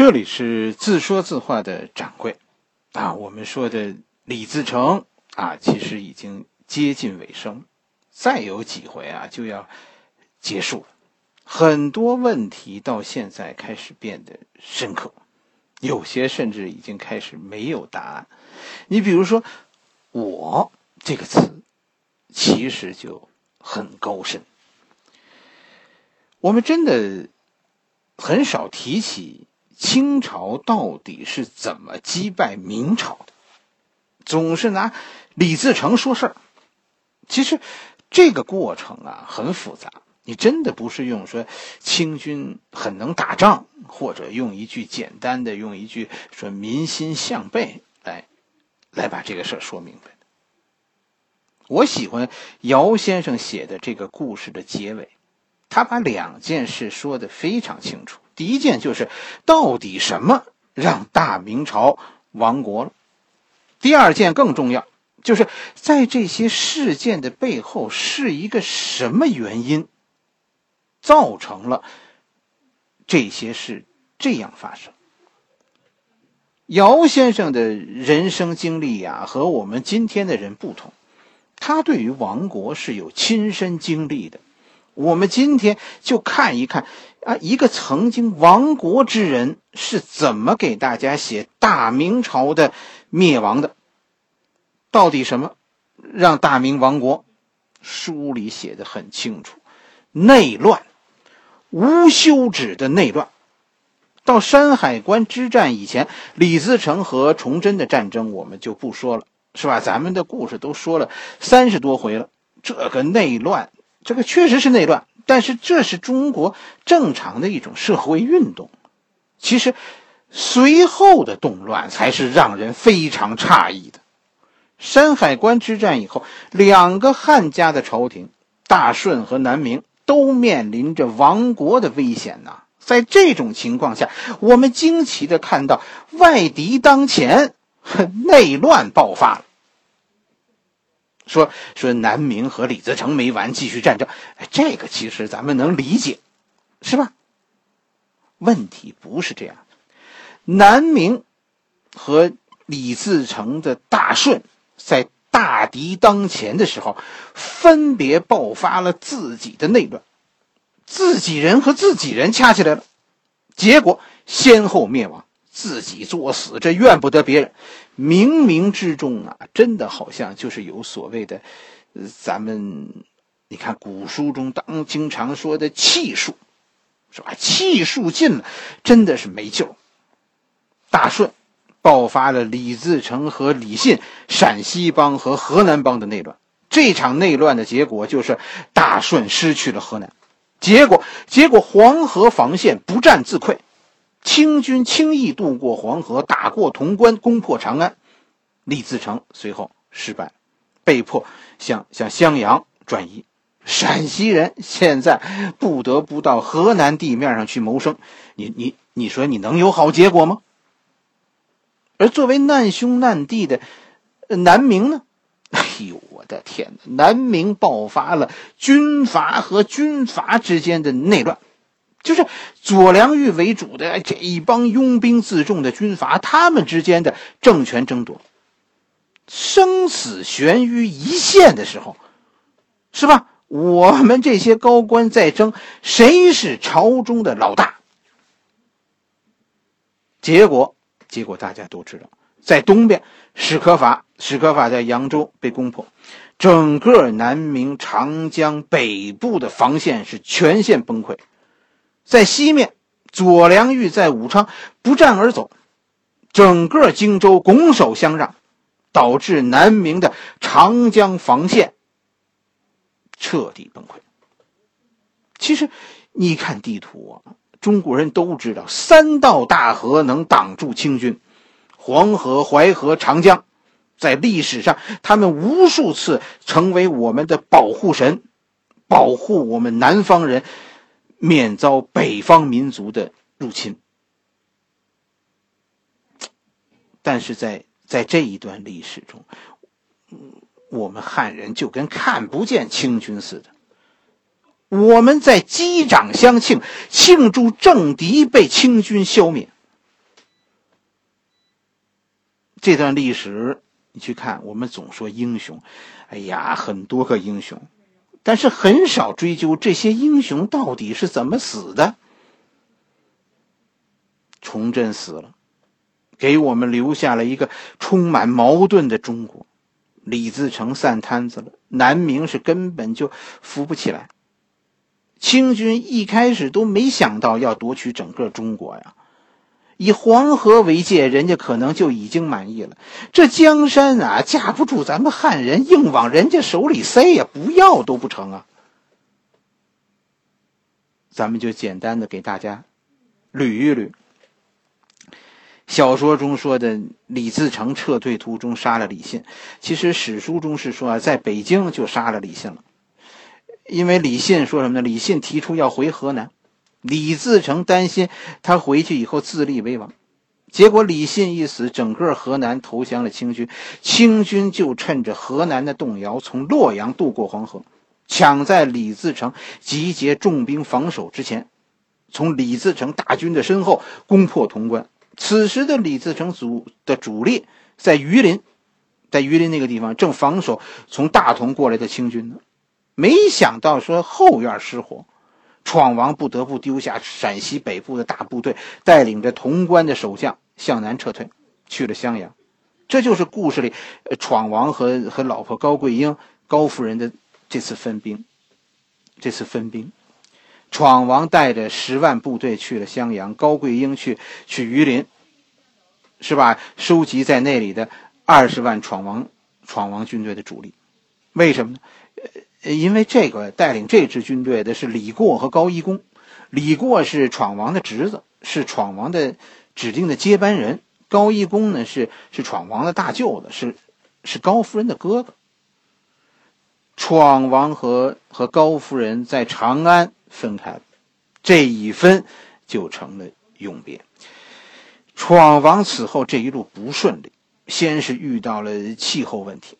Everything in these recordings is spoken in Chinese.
这里是自说自话的掌柜，啊，我们说的李自成啊，其实已经接近尾声，再有几回啊就要结束了。很多问题到现在开始变得深刻，有些甚至已经开始没有答案。你比如说“我”这个词，其实就很高深。我们真的很少提起。清朝到底是怎么击败明朝的？总是拿李自成说事儿。其实这个过程啊很复杂，你真的不是用说清军很能打仗，或者用一句简单的用一句说民心向背来来把这个事儿说明白的。我喜欢姚先生写的这个故事的结尾，他把两件事说的非常清楚。第一件就是，到底什么让大明朝亡国了？第二件更重要，就是在这些事件的背后是一个什么原因，造成了这些事这样发生？姚先生的人生经历呀，和我们今天的人不同，他对于亡国是有亲身经历的。我们今天就看一看。啊，一个曾经亡国之人是怎么给大家写大明朝的灭亡的？到底什么让大明亡国？书里写的很清楚，内乱，无休止的内乱。到山海关之战以前，李自成和崇祯的战争我们就不说了，是吧？咱们的故事都说了三十多回了，这个内乱，这个确实是内乱。但是这是中国正常的一种社会运动，其实随后的动乱才是让人非常诧异的。山海关之战以后，两个汉家的朝廷，大顺和南明，都面临着亡国的危险呐。在这种情况下，我们惊奇的看到外敌当前，内乱爆发了。说说南明和李自成没完，继续战争，这个其实咱们能理解，是吧？问题不是这样，南明和李自成的大顺在大敌当前的时候，分别爆发了自己的内乱，自己人和自己人掐起来了，结果先后灭亡。自己作死，这怨不得别人。冥冥之中啊，真的好像就是有所谓的，咱们你看古书中当经常说的气数，是吧？气数尽了，真的是没救。大顺爆发了李自成和李信陕西帮和河南帮的内乱，这场内乱的结果就是大顺失去了河南，结果结果黄河防线不战自溃。清军轻易渡过黄河，打过潼关，攻破长安。李自成随后失败，被迫向向襄阳转移。陕西人现在不得不到河南地面上去谋生。你你你说你能有好结果吗？而作为难兄难弟的南明呢？哎呦，我的天哪！南明爆发了军阀和军阀之间的内乱。就是左良玉为主的这一帮拥兵自重的军阀，他们之间的政权争夺，生死悬于一线的时候，是吧？我们这些高官在争谁是朝中的老大。结果，结果大家都知道，在东边，史可法，史可法在扬州被攻破，整个南明长江北部的防线是全线崩溃。在西面，左良玉在武昌不战而走，整个荆州拱手相让，导致南明的长江防线彻底崩溃。其实，你看地图啊，中国人都知道，三道大河能挡住清军，黄河、淮河、长江，在历史上，他们无数次成为我们的保护神，保护我们南方人。免遭北方民族的入侵，但是在在这一段历史中，我们汉人就跟看不见清军似的。我们在击掌相庆，庆祝政敌被清军消灭，这段历史，你去看，我们总说英雄，哎呀，很多个英雄，但是很少追究这些英雄到底是怎么死的。崇祯死了，给我们留下了一个充满矛盾的中国。李自成散摊子了，南明是根本就扶不起来。清军一开始都没想到要夺取整个中国呀，以黄河为界，人家可能就已经满意了。这江山啊，架不住咱们汉人硬往人家手里塞呀，不要都不成啊。咱们就简单的给大家捋一捋。小说中说的李自成撤退途中杀了李信，其实史书中是说啊，在北京就杀了李信了。因为李信说什么呢？李信提出要回河南，李自成担心他回去以后自立为王，结果李信一死，整个河南投降了清军，清军就趁着河南的动摇，从洛阳渡过黄河，抢在李自成集结重兵防守之前，从李自成大军的身后攻破潼关。此时的李自成主的主力在榆林，在榆林那个地方正防守从大同过来的清军呢。没想到说后院失火，闯王不得不丢下陕西北部的大部队，带领着潼关的守将向南撤退，去了襄阳。这就是故事里闯王和和老婆高桂英高夫人的这次分兵。这次分兵，闯王带着十万部队去了襄阳，高桂英去去榆林，是吧？收集在那里的二十万闯王闯王军队的主力，为什么呢？呃因为这个带领这支军队的是李过和高一公，李过是闯王的侄子，是闯王的指定的接班人。高一公呢是是闯王的大舅子，是是高夫人的哥哥。闯王和和高夫人在长安分开了，这一分就成了永别。闯王此后这一路不顺利，先是遇到了气候问题。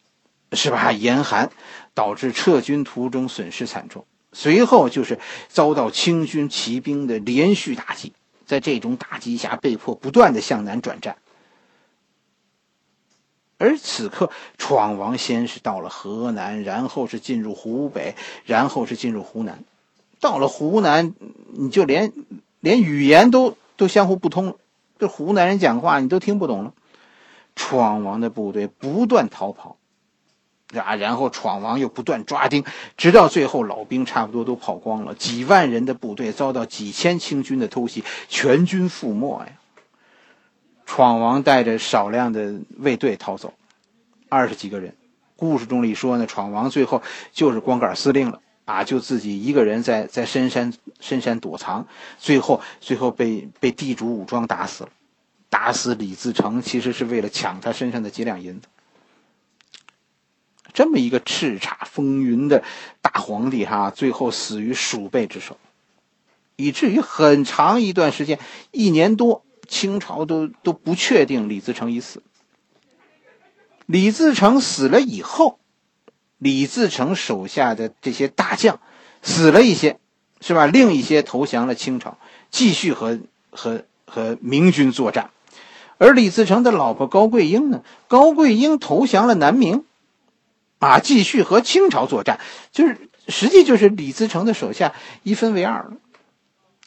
是吧？严寒导致撤军途中损失惨重，随后就是遭到清军骑兵的连续打击，在这种打击下，被迫不断的向南转战。而此刻，闯王先是到了河南，然后是进入湖北，然后是进入湖南。到了湖南，你就连连语言都都相互不通了，这湖南人讲话你都听不懂了。闯王的部队不断逃跑。啊，然后闯王又不断抓丁，直到最后老兵差不多都跑光了，几万人的部队遭到几千清军的偷袭，全军覆没呀。闯王带着少量的卫队逃走，二十几个人。故事中里说呢，闯王最后就是光杆司令了啊，就自己一个人在在深山深山躲藏，最后最后被被地主武装打死了。打死李自成其实是为了抢他身上的几两银子。这么一个叱咤风云的大皇帝，哈，最后死于鼠辈之手，以至于很长一段时间，一年多，清朝都都不确定李自成已死。李自成死了以后，李自成手下的这些大将死了一些，是吧？另一些投降了清朝，继续和和和明军作战。而李自成的老婆高贵英呢？高贵英投降了南明。啊，继续和清朝作战，就是实际就是李自成的手下一分为二了。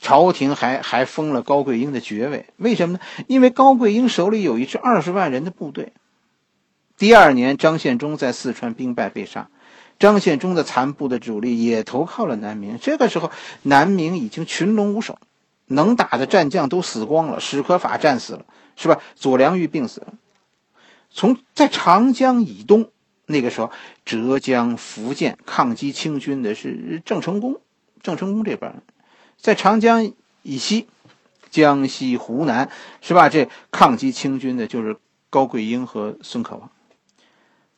朝廷还还封了高贵英的爵位，为什么呢？因为高贵英手里有一支二十万人的部队。第二年，张献忠在四川兵败被杀，张献忠的残部的主力也投靠了南明。这个时候，南明已经群龙无首，能打的战将都死光了，史可法战死了，是吧？左良玉病死了。从在长江以东。那个时候，浙江、福建抗击清军的是郑成功，郑成功这边，在长江以西，江西、湖南，是吧？这抗击清军的就是高桂英和孙可望。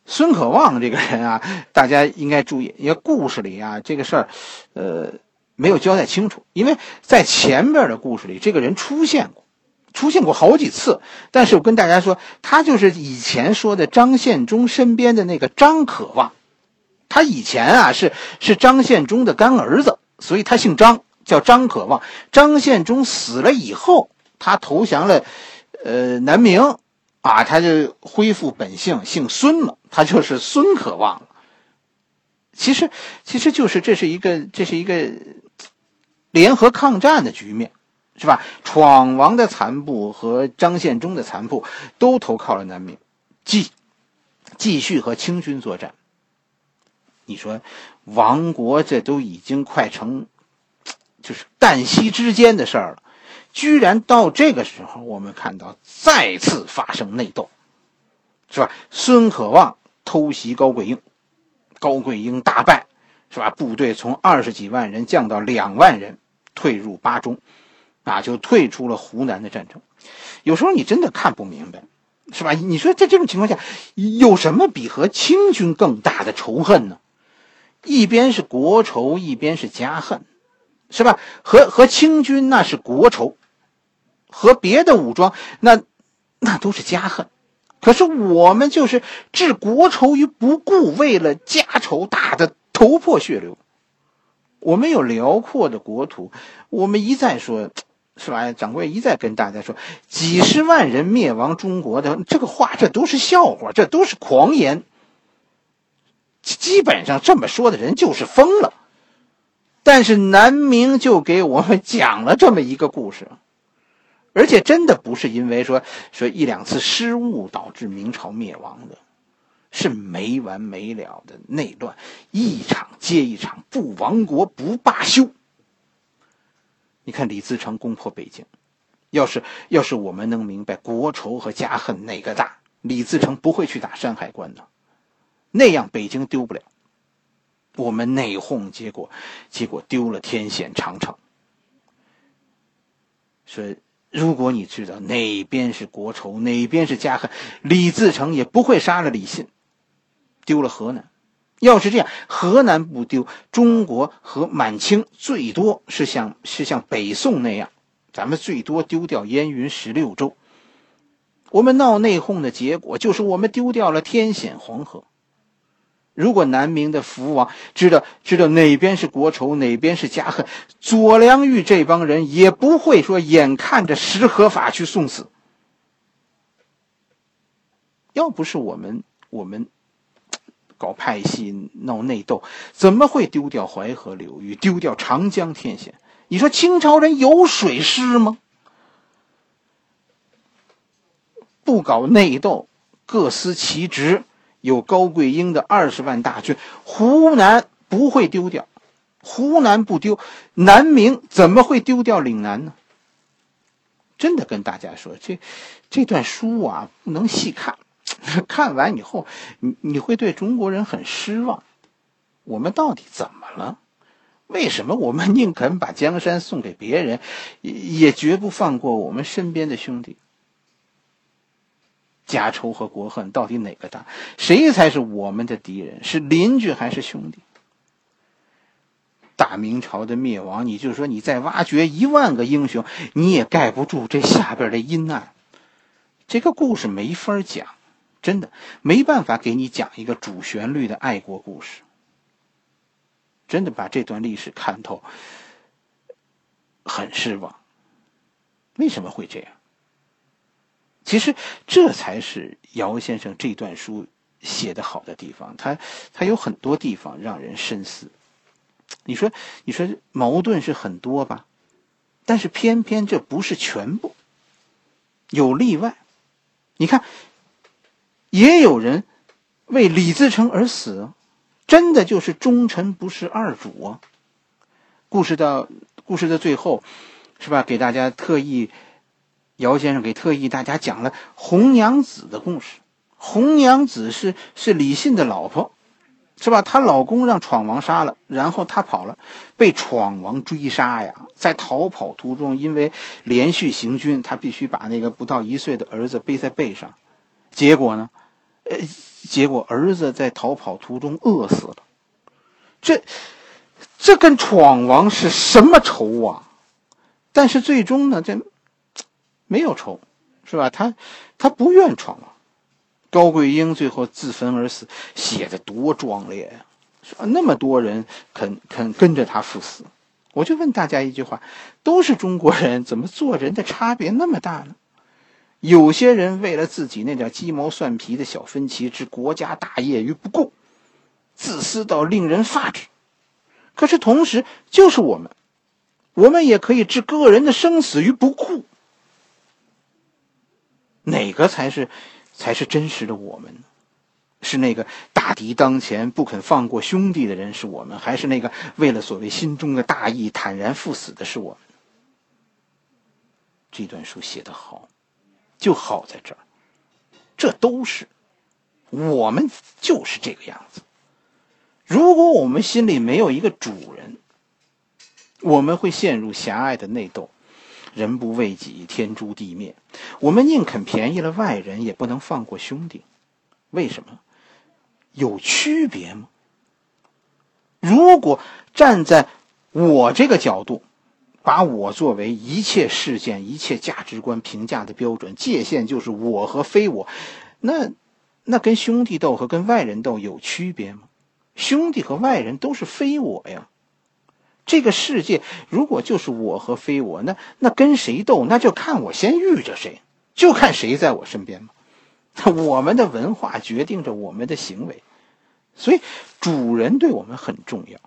孙可望这个人啊，大家应该注意，因为故事里啊，这个事儿，呃，没有交代清楚，因为在前面的故事里，这个人出现过。出现过好几次，但是我跟大家说，他就是以前说的张献忠身边的那个张可望，他以前啊是是张献忠的干儿子，所以他姓张，叫张可望。张献忠死了以后，他投降了，呃，南明，啊，他就恢复本姓，姓孙了，他就是孙可望了。其实，其实就是这是一个，这是一个联合抗战的局面，是吧？闯王的残部和张献忠的残部都投靠了南明，继继续和清军作战。你说，亡国这都已经快成，就是旦夕之间的事儿了，居然到这个时候，我们看到再次发生内斗，是吧？孙可望偷袭高贵英。高贵英大败，是吧？部队从二十几万人降到两万人，退入巴中，啊，就退出了湖南的战争。有时候你真的看不明白，是吧？你说在这种情况下，有什么比和清军更大的仇恨呢？一边是国仇，一边是家恨，是吧？和和清军那是国仇，和别的武装那那都是家恨。可是我们就是置国仇于不顾，为了家仇打得头破血流。我们有辽阔的国土，我们一再说，是吧？掌柜一再跟大家说，几十万人灭亡中国的这个话，这都是笑话，这都是狂言。基本上这么说的人就是疯了。但是南明就给我们讲了这么一个故事。而且真的不是因为说说一两次失误导致明朝灭亡的，是没完没了的内乱，一场接一场，不亡国不罢休。你看李自成攻破北京，要是要是我们能明白国仇和家恨哪个大，李自成不会去打山海关的，那样北京丢不了。我们内讧，结果结果丢了天险长城。说。如果你知道哪边是国仇，哪边是家恨，李自成也不会杀了李信，丢了河南。要是这样，河南不丢，中国和满清最多是像是像北宋那样，咱们最多丢掉燕云十六州。我们闹内讧的结果，就是我们丢掉了天险黄河。如果南明的福王知道知道哪边是国仇，哪边是家恨，左良玉这帮人也不会说眼看着石合法去送死。要不是我们我们搞派系闹内斗，怎么会丢掉淮河流域，丢掉长江天险？你说清朝人有水师吗？不搞内斗，各司其职。有高贵英的二十万大军，湖南不会丢掉，湖南不丢，南明怎么会丢掉岭南呢？真的跟大家说，这这段书啊，不能细看，看完以后，你你会对中国人很失望。我们到底怎么了？为什么我们宁肯把江山送给别人，也绝不放过我们身边的兄弟？家仇和国恨到底哪个大？谁才是我们的敌人？是邻居还是兄弟？大明朝的灭亡，你就说你再挖掘一万个英雄，你也盖不住这下边的阴暗。这个故事没法讲，真的没办法给你讲一个主旋律的爱国故事。真的把这段历史看透，很失望。为什么会这样？其实这才是姚先生这段书写的好的地方，他他有很多地方让人深思。你说，你说矛盾是很多吧？但是偏偏这不是全部，有例外。你看，也有人为李自成而死，真的就是忠臣不是二主啊。故事到故事的最后，是吧？给大家特意。姚先生给特意大家讲了红娘子的故事。红娘子是是李信的老婆，是吧？她老公让闯王杀了，然后她跑了，被闯王追杀呀。在逃跑途中，因为连续行军，她必须把那个不到一岁的儿子背在背上。结果呢，呃，结果儿子在逃跑途中饿死了。这这跟闯王是什么仇啊？但是最终呢，这。没有仇，是吧？他他不愿闯王，高贵英最后自焚而死，写的多壮烈呀！说那么多人肯肯跟着他赴死，我就问大家一句话：都是中国人，怎么做人的差别那么大呢？有些人为了自己那点鸡毛蒜皮的小分歧，置国家大业于不顾，自私到令人发指。可是同时，就是我们，我们也可以置个人的生死于不顾。哪个才是，才是真实的我们？是那个大敌当前不肯放过兄弟的人是我们，还是那个为了所谓心中的大义坦然赴死的是我们？这段书写得好。就好在这儿，这都是我们就是这个样子。如果我们心里没有一个主人，我们会陷入狭隘的内斗，人不为己，天诛地灭。我们宁肯便宜了外人，也不能放过兄弟。为什么？有区别吗？如果站在我这个角度。把我作为一切事件、一切价值观评价的标准界限，就是我和非我。那，那跟兄弟斗和跟外人斗有区别吗？兄弟和外人都是非我呀。这个世界如果就是我和非我，那那跟谁斗，那就看我先遇着谁，就看谁在我身边嘛。我们的文化决定着我们的行为，所以主人对我们很重要。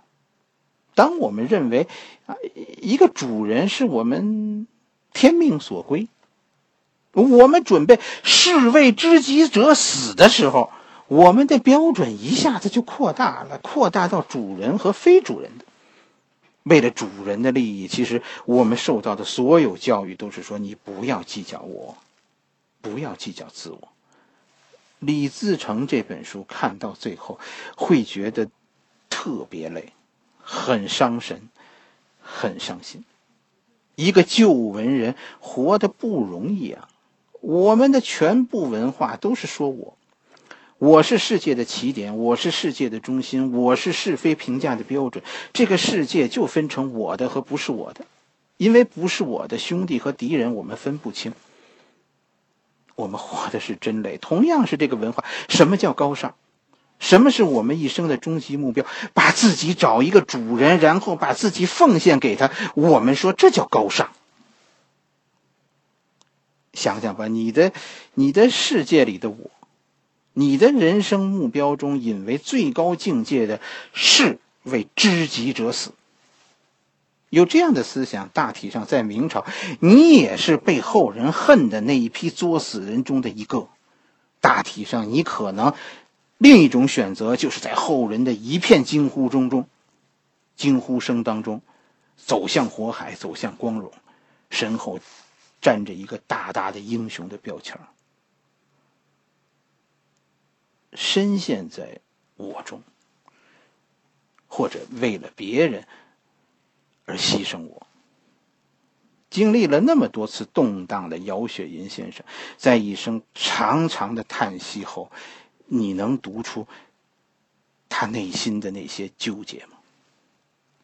当我们认为啊，一个主人是我们天命所归，我们准备士为知己者死的时候，我们的标准一下子就扩大了，扩大到主人和非主人的。为了主人的利益，其实我们受到的所有教育都是说：你不要计较我，不要计较自我。李自成这本书看到最后，会觉得特别累。很伤神，很伤心。一个旧文人活得不容易啊！我们的全部文化都是说我，我是世界的起点，我是世界的中心，我是是非评价的标准。这个世界就分成我的和不是我的，因为不是我的兄弟和敌人，我们分不清。我们活的是真累。同样是这个文化，什么叫高尚？什么是我们一生的终极目标？把自己找一个主人，然后把自己奉献给他。我们说这叫高尚。想想吧，你的、你的世界里的我，你的人生目标中引为最高境界的是为知己者死。有这样的思想，大体上在明朝，你也是被后人恨的那一批作死人中的一个。大体上，你可能。另一种选择，就是在后人的一片惊呼中中，惊呼声当中，走向火海，走向光荣，身后站着一个大大的英雄的标签深陷在我中，或者为了别人而牺牲我。经历了那么多次动荡的姚雪银先生，在一声长长的叹息后。你能读出他内心的那些纠结吗？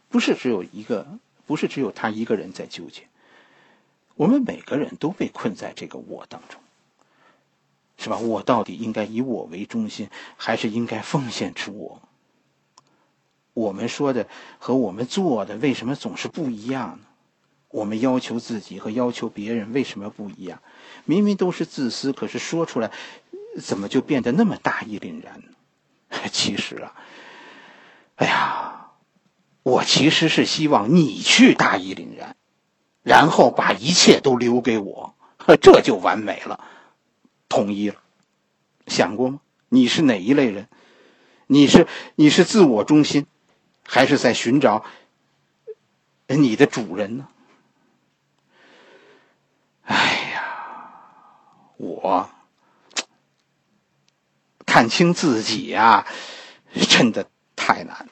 不是只有一个，不是只有他一个人在纠结。我们每个人都被困在这个我当中，是吧？我到底应该以我为中心，还是应该奉献出我？我们说的和我们做的，为什么总是不一样呢？我们要求自己和要求别人为什么不一样？明明都是自私，可是说出来。怎么就变得那么大义凛然呢？其实啊，哎呀，我其实是希望你去大义凛然，然后把一切都留给我，这就完美了，统一了。想过吗？你是哪一类人？你是你是自我中心，还是在寻找你的主人呢？哎呀，我。看清自己呀，真的太难。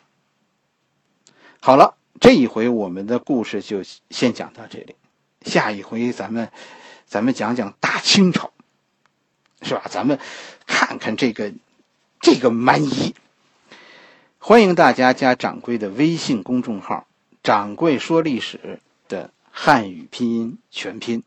好了，这一回我们的故事就先讲到这里，下一回咱们咱们讲讲大清朝，是吧？咱们看看这个这个蛮夷。欢迎大家加掌柜的微信公众号“掌柜说历史”的汉语拼音全拼。